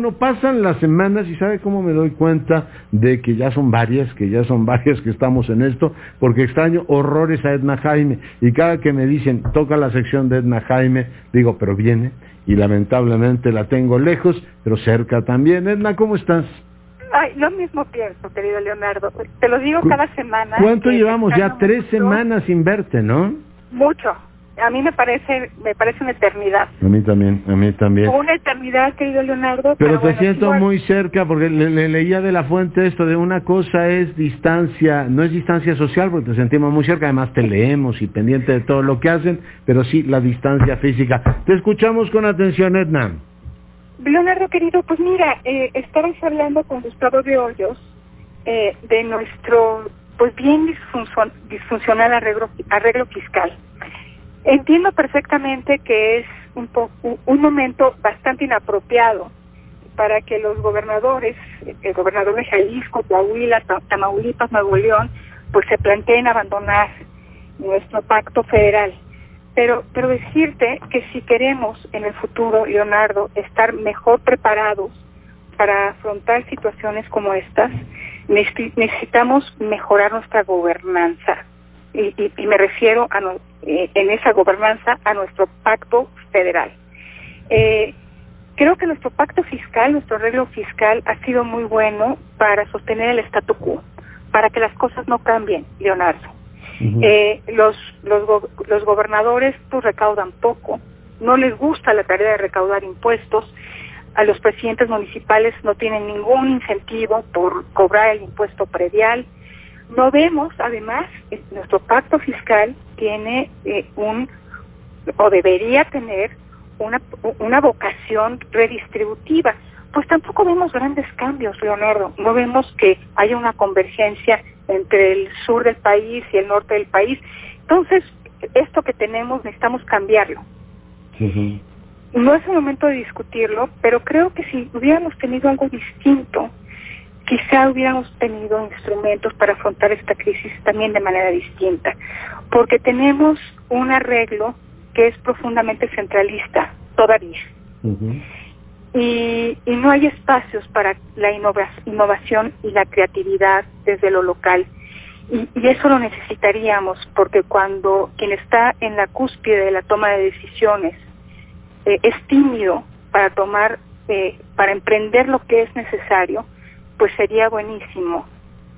Bueno, pasan las semanas y ¿sabe cómo me doy cuenta de que ya son varias, que ya son varias que estamos en esto? Porque extraño horrores a Edna Jaime y cada que me dicen, toca la sección de Edna Jaime, digo, pero viene y lamentablemente la tengo lejos, pero cerca también. Edna, ¿cómo estás? Ay, lo mismo pienso, querido Leonardo. Te lo digo cada semana. ¿Cuánto llevamos? Ya tres semanas sin verte, ¿no? Mucho a mí me parece me parece una eternidad. A mí también, a mí también. Una eternidad, querido Leonardo. Pero, te siento muy cerca porque le, leía de la fuente esto de una cosa es distancia, no es distancia social porque te sentimos muy cerca, además te leemos y pendiente de todo lo que hacen, pero sí la distancia física. Te escuchamos con atención, Edna. Leonardo querido, pues mira, eh, estabas hablando con Gustavo de Hoyos eh, de nuestro pues bien disfuncional arreglo, arreglo fiscal. Entiendo perfectamente que es un, un momento bastante inapropiado para que los gobernadores, el gobernador de Jalisco, Coahuila, Tamaulipas, Nuevo León, pues se planteen abandonar nuestro pacto federal. Pero, pero decirte que si queremos en el futuro, Leonardo, estar mejor preparados para afrontar situaciones como estas, necesitamos mejorar nuestra gobernanza y, me refiero a eh, en esa gobernanza a nuestro pacto federal. Eh, creo que nuestro pacto fiscal, nuestro arreglo fiscal ha sido muy bueno para sostener el statu quo, para que las cosas no cambien, Leonardo. eh, los, los, los gobernadores pues recaudan poco, no les gusta la tarea de recaudar impuestos, a los presidentes municipales no tienen ningún incentivo por cobrar el impuesto predial, no vemos, además, nuestro pacto fiscal tiene eh, un, o debería tener, una, una vocación redistributiva. Pues tampoco vemos grandes cambios, Leonardo. No vemos que haya una convergencia entre el sur del país y el norte del país. Entonces, esto que tenemos necesitamos cambiarlo. No es el momento de discutirlo, pero creo que si hubiéramos tenido algo distinto, quizá hubiéramos tenido instrumentos para afrontar esta crisis también de manera distinta, porque tenemos un arreglo que es profundamente centralista todavía. y, y, no hay espacios para la innovación y la creatividad desde lo local. Y, y, eso lo necesitaríamos, porque cuando quien está en la cúspide de la toma de decisiones eh, es tímido para tomar, eh, para emprender lo que es necesario, pues sería buenísimo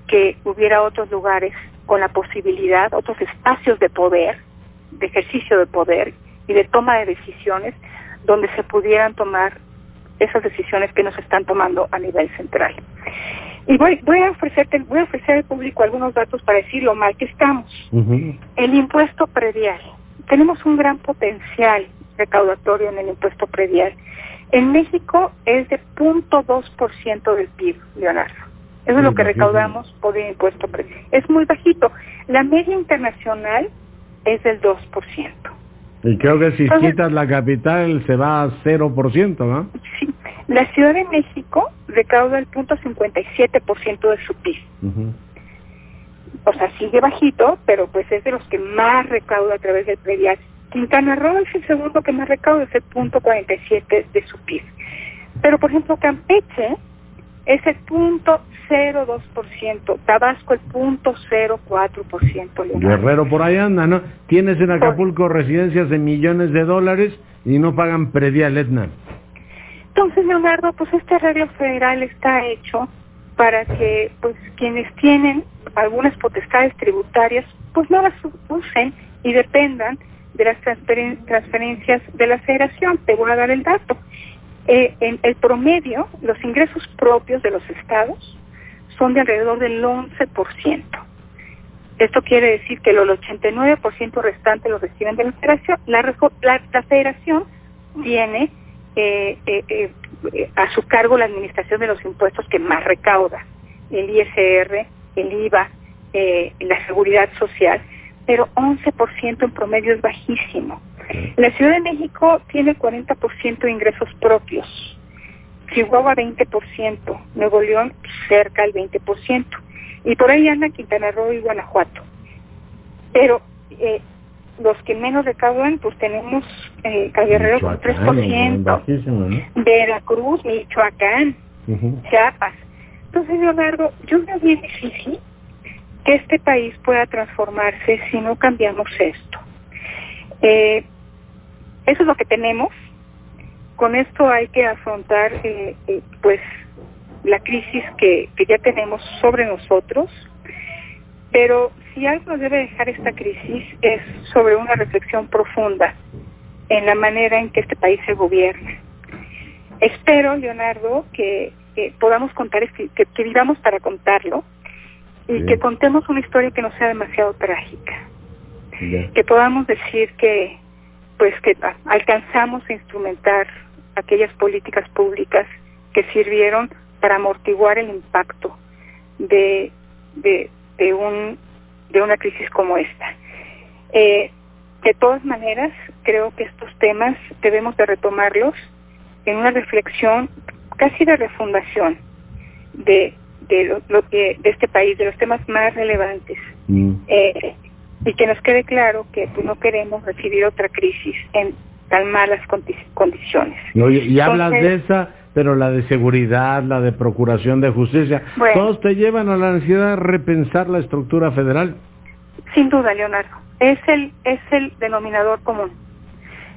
que hubiera otros lugares con la posibilidad, otros espacios de poder, de ejercicio de poder y de toma de decisiones donde se pudieran tomar esas decisiones que nos están tomando a nivel central. Y voy, voy a ofrecerte, voy a ofrecer al público algunos datos para decir lo mal que estamos. El impuesto predial. Tenemos un gran potencial recaudatorio en el impuesto predial. En México es de 0.2% del PIB, Leonardo. Eso es lo que recaudamos por el impuesto. Es muy bajito. La media internacional es del 2%. Y creo que si quitas la capital se va a 0%, ¿no? Sí. La Ciudad de México recauda el 0.57% de su PIB. O sea, sigue bajito, pero pues es de los que más recauda a través del predial. Quintana Roo es el segundo que más recauda, es el punto 47 de su PIB. Pero, por ejemplo, Campeche es el punto 0,2%, Tabasco el punto 0,4%. Guerrero por ahí anda, ¿no? Tienes en Acapulco residencias de millones de dólares y no pagan predial, Etna. Entonces, Leonardo, pues este arreglo federal está hecho para que pues quienes tienen algunas potestades tributarias pues no las usen y dependan de las transferencias de la federación. Te voy a dar el dato. Eh, en el promedio, los ingresos propios de los estados son de alrededor del 11%. Esto quiere decir que el 89% restante lo reciben de la federación. La, federación tiene eh, eh, a su cargo la administración de los impuestos que más recauda, el ISR, el IVA, la seguridad social pero 11% en promedio es bajísimo. La Ciudad de México tiene 40% de ingresos propios, Chihuahua 20%, Nuevo León cerca del 20%, y por ahí anda Quintana Roo y Guanajuato. Pero eh, los que menos recaudan, pues tenemos eh, Guerrero con 3%, bajísimo, ¿no? Veracruz, Michoacán, Ujú. Chiapas. Entonces, Leonardo, yo veo bien difícil que este país pueda transformarse si no cambiamos esto. Eh, eso es lo que tenemos. Con esto hay que afrontar, eh, eh, pues, la crisis que, que ya tenemos sobre nosotros. Pero si algo debe dejar esta crisis es sobre una reflexión profunda en la manera en que este país se gobierna. Espero, Leonardo, que, podamos contar, este- que vivamos para contarlo y Sí. que contemos una historia que no sea demasiado trágica. Que podamos decir que, pues, que alcanzamos a instrumentar aquellas políticas públicas que sirvieron para amortiguar el impacto de, de, de un de una crisis como esta. Eh, de todas maneras, creo que estos temas debemos de retomarlos en una reflexión casi de refundación de, de, lo, lo que, de este país, de los temas más relevantes. Mm. Eh, y que nos quede claro que pues, no queremos recibir otra crisis en tan malas condi- condiciones. Y hablas Entonces- de esa, pero la de seguridad, la de procuración de justicia, Bueno. todos te llevan a la necesidad de repensar la estructura federal. Sin duda, Leonardo. Es el, es el denominador común.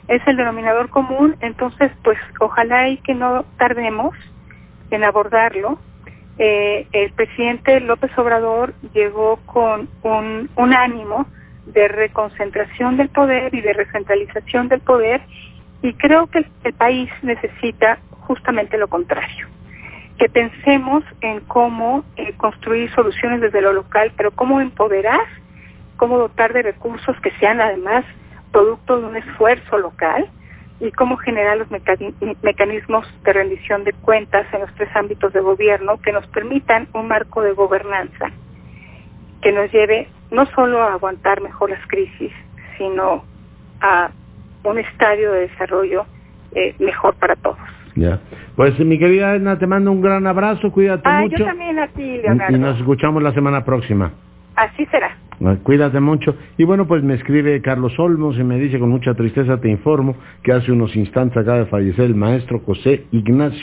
Es el denominador común, entonces, pues, ojalá y que no tardemos en abordarlo. Eh, el presidente López Obrador llegó con un, ánimo de reconcentración del poder y de recentralización del poder y creo que el, el país necesita justamente lo contrario. Que pensemos en cómo eh, construir soluciones desde lo local, pero cómo empoderar, cómo dotar de recursos que sean además producto de un esfuerzo local y cómo generar los mecani- mecanismos de rendición de cuentas en los tres ámbitos de gobierno que nos permitan un marco de gobernanza que nos lleve no solo a aguantar mejor las crisis, sino a un estadio de desarrollo eh, mejor para todos. Ya. Pues mi querida Edna, te mando un gran abrazo, cuídate Ah, mucho. yo también a ti, Leonardo. y nos escuchamos la semana próxima. Así será. Cuídate mucho. Y bueno, pues me escribe Carlos Olmos y me dice con mucha tristeza te informo que hace unos instantes acaba de fallecer el maestro José Ignacio.